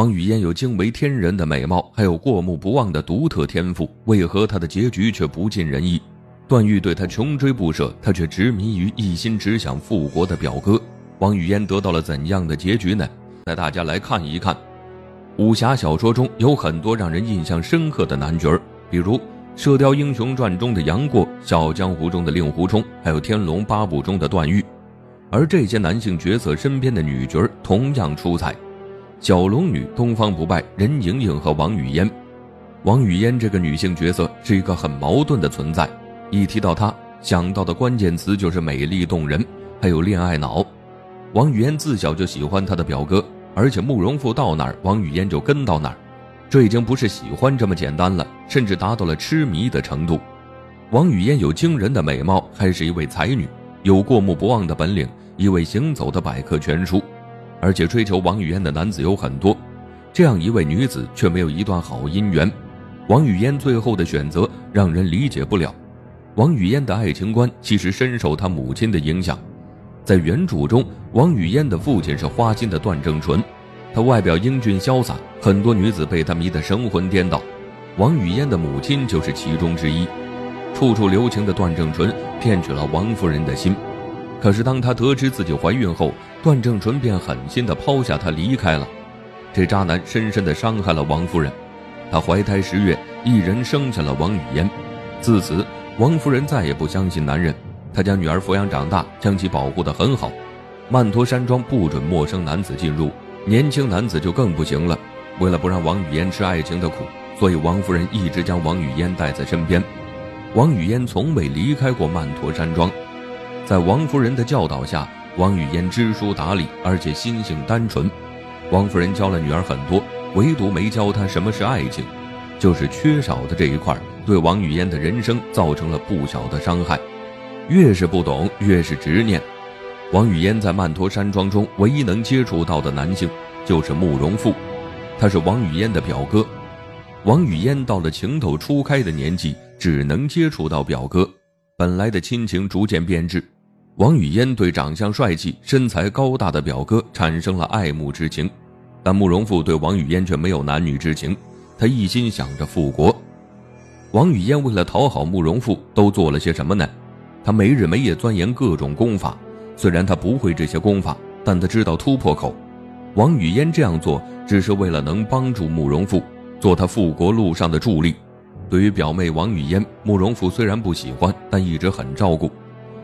王语嫣有惊为天人的美貌，还有过目不忘的独特天赋，为何她的结局却不尽人意？段誉对她穷追不舍，她却执迷于一心只想复国的表哥。王语嫣得到了怎样的结局呢？带大家来看一看。武侠小说中有很多让人印象深刻的男角儿，比如《射雕英雄传》中的杨过，《笑傲江湖》中的令狐冲，还有《天龙八部》中的段誉。而这些男性角色身边的女角儿同样出彩。小龙女、东方不败、任盈盈和王语嫣。王语嫣这个女性角色是一个很矛盾的存在，一提到她，想到的关键词就是美丽动人，还有恋爱脑。王语嫣自小就喜欢她的表哥，而且慕容复到哪儿，王语嫣就跟到哪儿，这已经不是喜欢这么简单了，甚至达到了痴迷的程度。王语嫣有惊人的美貌，还是一位才女，有过目不忘的本领，一位行走的百科全书。而且追求王语嫣的男子有很多，这样一位女子却没有一段好姻缘。王语嫣最后的选择让人理解不了。王语嫣的爱情观其实深受她母亲的影响。在原著中，王语嫣的父亲是花心的段正淳，他外表英俊潇洒，很多女子被他迷得神魂颠倒。王语嫣的母亲就是其中之一。处处留情的段正淳骗取了王夫人的心。可是，当她得知自己怀孕后，段正淳便狠心地抛下她离开了。这渣男深深地伤害了王夫人。她怀胎十月，一人生下了王语嫣。自此，王夫人再也不相信男人。她将女儿抚养长大，将其保护得很好。曼陀山庄不准陌生男子进入，年轻男子就更不行了。为了不让王语嫣吃爱情的苦，所以王夫人一直将王语嫣带在身边。王语嫣从未离开过曼陀山庄。在王夫人的教导下，王语嫣知书达理，而且心性单纯。王夫人教了女儿很多，唯独没教她什么是爱情，就是缺少的这一块，对王语嫣的人生造成了不小的伤害。越是不懂，越是执念。王语嫣在曼陀山庄中唯一能接触到的男性，就是慕容复，他是王语嫣的表哥。王语嫣到了情窦初开的年纪，只能接触到表哥，本来的亲情逐渐变质。王语嫣对长相帅气、身材高大的表哥产生了爱慕之情，但慕容复对王语嫣却没有男女之情，他一心想着复国。王语嫣为了讨好慕容复，都做了些什么呢？他没日没夜钻研各种功法，虽然他不会这些功法，但他知道突破口。王语嫣这样做，只是为了能帮助慕容复，做他复国路上的助力。对于表妹王语嫣，慕容复虽然不喜欢，但一直很照顾。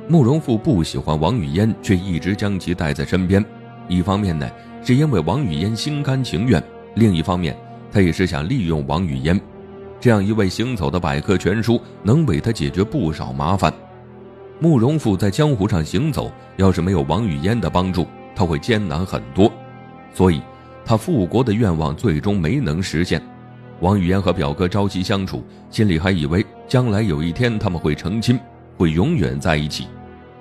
慕容复不喜欢王语嫣，却一直将其带在身边。一方面呢，是因为王语嫣心甘情愿；另一方面，他也是想利用王语嫣，这样一位行走的百科全书，能为他解决不少麻烦。慕容复在江湖上行走，要是没有王语嫣的帮助，他会艰难很多。所以，他复国的愿望最终没能实现。王语嫣和表哥朝夕相处，心里还以为将来有一天他们会成亲，会永远在一起。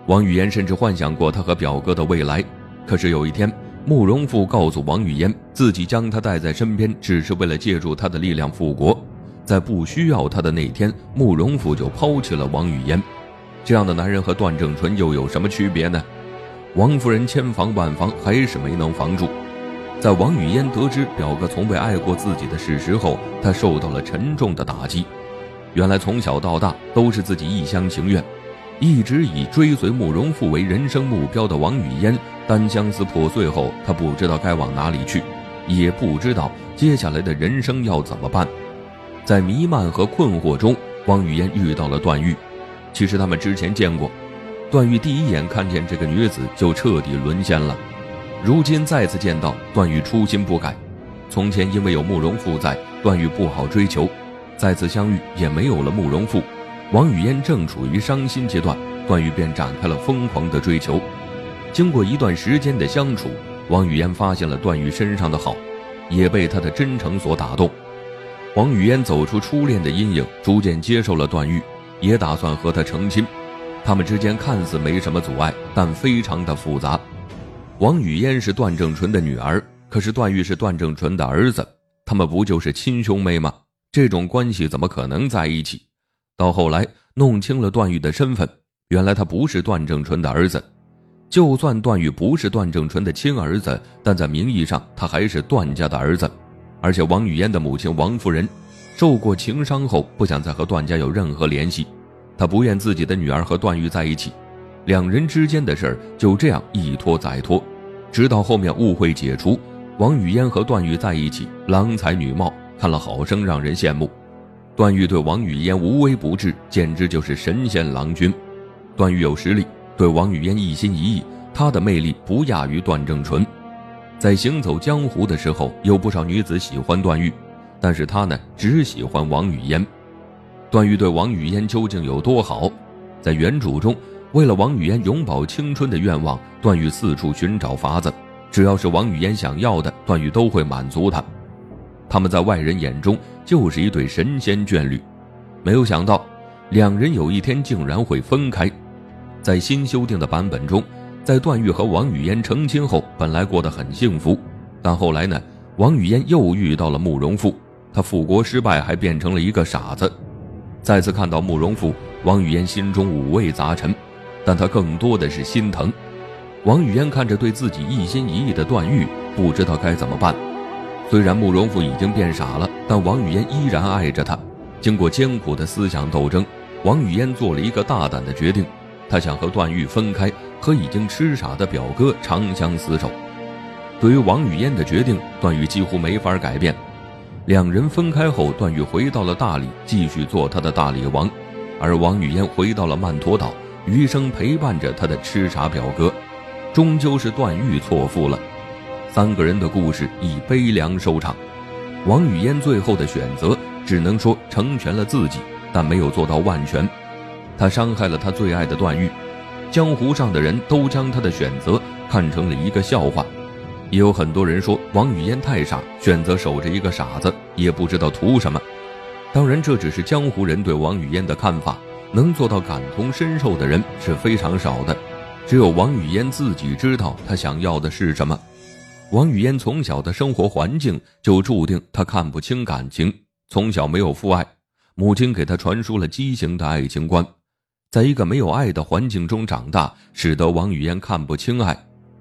王语嫣甚至幻想过他和表哥的未来，可是有一天，慕容复告诉王语嫣，自己将她带在身边，只是为了借助她的力量复国。在不需要他的那天，慕容复就抛弃了王语嫣。这样的男人和段正淳又有什么区别呢？王夫人千防万防，还是没能防住。在王语嫣得知表哥从未爱过自己的事实后，她受到了沉重的打击。原来从小到大都是自己一厢情愿。一直以追随慕容复为人生目标的王语嫣，单相思破碎后，她不知道该往哪里去，也不知道接下来的人生要怎么办。在弥漫和困惑中，王语嫣遇到了段誉。其实他们之前见过，段誉第一眼看见这个女子就彻底沦陷了。如今再次见到，段誉初心不改。从前因为有慕容复在，段誉不好追求；再次相遇，也没有了慕容复。王语嫣正处于伤心阶段，段誉便展开了疯狂的追求。经过一段时间的相处，王语嫣发现了段誉身上的好，也被他的真诚所打动。王语嫣走出初恋的阴影，逐渐接受了段誉，也打算和他成亲。他们之间看似没什么阻碍，但非常的复杂。王语嫣是段正淳的女儿，可是段誉是段正淳的儿子，他们不就是亲兄妹吗？这种关系怎么可能在一起？到后来弄清了段誉的身份，原来他不是段正淳的儿子。就算段誉不是段正淳的亲儿子，但在名义上他还是段家的儿子，而且王语嫣的母亲王夫人受过情伤后，不想再和段家有任何联系，她不愿自己的女儿和段誉在一起，两人之间的事儿就这样一拖再拖，直到后面误会解除，王语嫣和段誉在一起，郎才女貌，看了好生让人羡慕。段誉对王语嫣无微不至，简直就是神仙郎君。段誉有实力，对王语嫣一心一意，他的魅力不亚于段正淳。在行走江湖的时候，有不少女子喜欢段誉，但是他呢，只喜欢王语嫣。段誉对王语嫣究竟有多好？在原著中，为了王语嫣永葆青春的愿望，段誉四处寻找法子，只要是王语嫣想要的，段誉都会满足她。他们在外人眼中就是一对神仙眷侣，没有想到两人有一天竟然会分开。在新修订的版本中，在段誉和王语嫣成亲后，本来过得很幸福，但后来呢，王语嫣又遇到了慕容复，他复国失败，还变成了一个傻子。再次看到慕容复，王语嫣心中五味杂陈，但他更多的是心疼。王语嫣看着对自己一心一意的段誉，不知道该怎么办。虽然慕容复已经变傻了，但王语嫣依然爱着他。经过艰苦的思想斗争，王语嫣做了一个大胆的决定，她想和段誉分开，和已经痴傻的表哥长相厮守。对于王语嫣的决定，段誉几乎没法改变。两人分开后，段誉回到了大理，继续做他的大理王，而王语嫣回到了曼陀岛，余生陪伴着他的痴傻表哥。终究是段誉错付了。三个人的故事以悲凉收场，王语嫣最后的选择只能说成全了自己，但没有做到万全。他伤害了他最爱的段誉，江湖上的人都将他的选择看成了一个笑话。也有很多人说王语嫣太傻，选择守着一个傻子，也不知道图什么。当然，这只是江湖人对王语嫣的看法，能做到感同身受的人是非常少的，只有王语嫣自己知道她想要的是什么。王语嫣从小的生活环境就注定她看不清感情，从小没有父爱，母亲给她传输了畸形的爱情观，在一个没有爱的环境中长大，使得王语嫣看不清爱，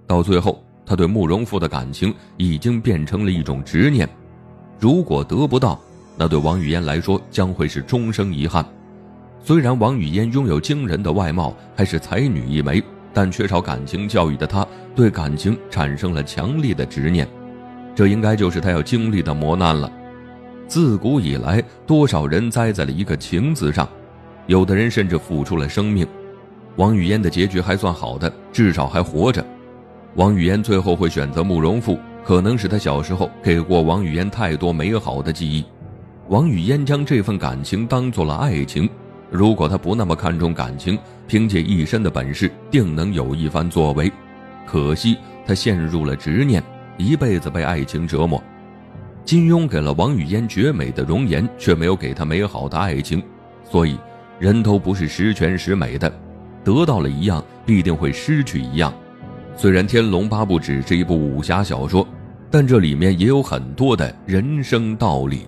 到最后，她对慕容复的感情已经变成了一种执念，如果得不到，那对王语嫣来说将会是终生遗憾。虽然王语嫣拥有惊人的外貌，还是才女一枚。但缺少感情教育的她，对感情产生了强烈的执念，这应该就是她要经历的磨难了。自古以来，多少人栽在了一个“情”字上，有的人甚至付出了生命。王语嫣的结局还算好的，至少还活着。王语嫣最后会选择慕容复，可能是他小时候给过王语嫣太多美好的记忆。王语嫣将这份感情当做了爱情。如果他不那么看重感情，凭借一身的本事，定能有一番作为。可惜他陷入了执念，一辈子被爱情折磨。金庸给了王语嫣绝美的容颜，却没有给她美好的爱情。所以，人都不是十全十美的，得到了一样，必定会失去一样。虽然《天龙八部》只是一部武侠小说，但这里面也有很多的人生道理。